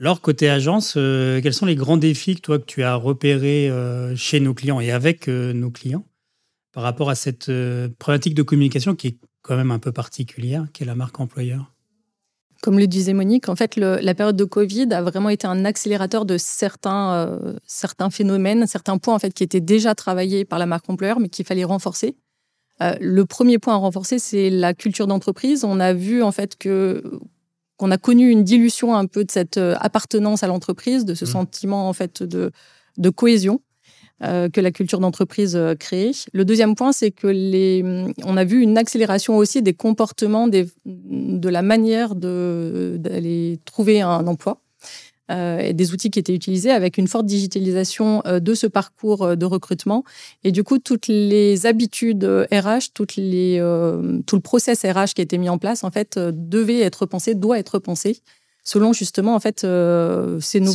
Alors, côté agence, quels sont les grands défis que toi que tu as repérés chez nos clients et avec nos clients par rapport à cette problématique de communication qui est quand même un peu particulière, qui est la marque employeur? Comme le disait Monique, en fait, la période de Covid a vraiment été un accélérateur de certains, euh, certains phénomènes, certains points en fait qui étaient déjà travaillés par la marque employeur, mais qu'il fallait renforcer. Euh, le premier point à renforcer, c'est la culture d'entreprise. On a vu en fait que qu'on a connu une dilution un peu de cette euh, appartenance à l'entreprise, de ce mmh. sentiment en fait de, de cohésion. Euh, que la culture d'entreprise euh, crée. Le deuxième point, c'est que les, on a vu une accélération aussi des comportements, des, de la manière d'aller trouver un emploi. Euh, et des outils qui étaient utilisés avec une forte digitalisation de ce parcours de recrutement. Et du coup, toutes les habitudes RH, toutes les, tout le process RH qui a été mis en place, en fait, devait être pensé, doit être pensé selon justement en fait ces nouveaux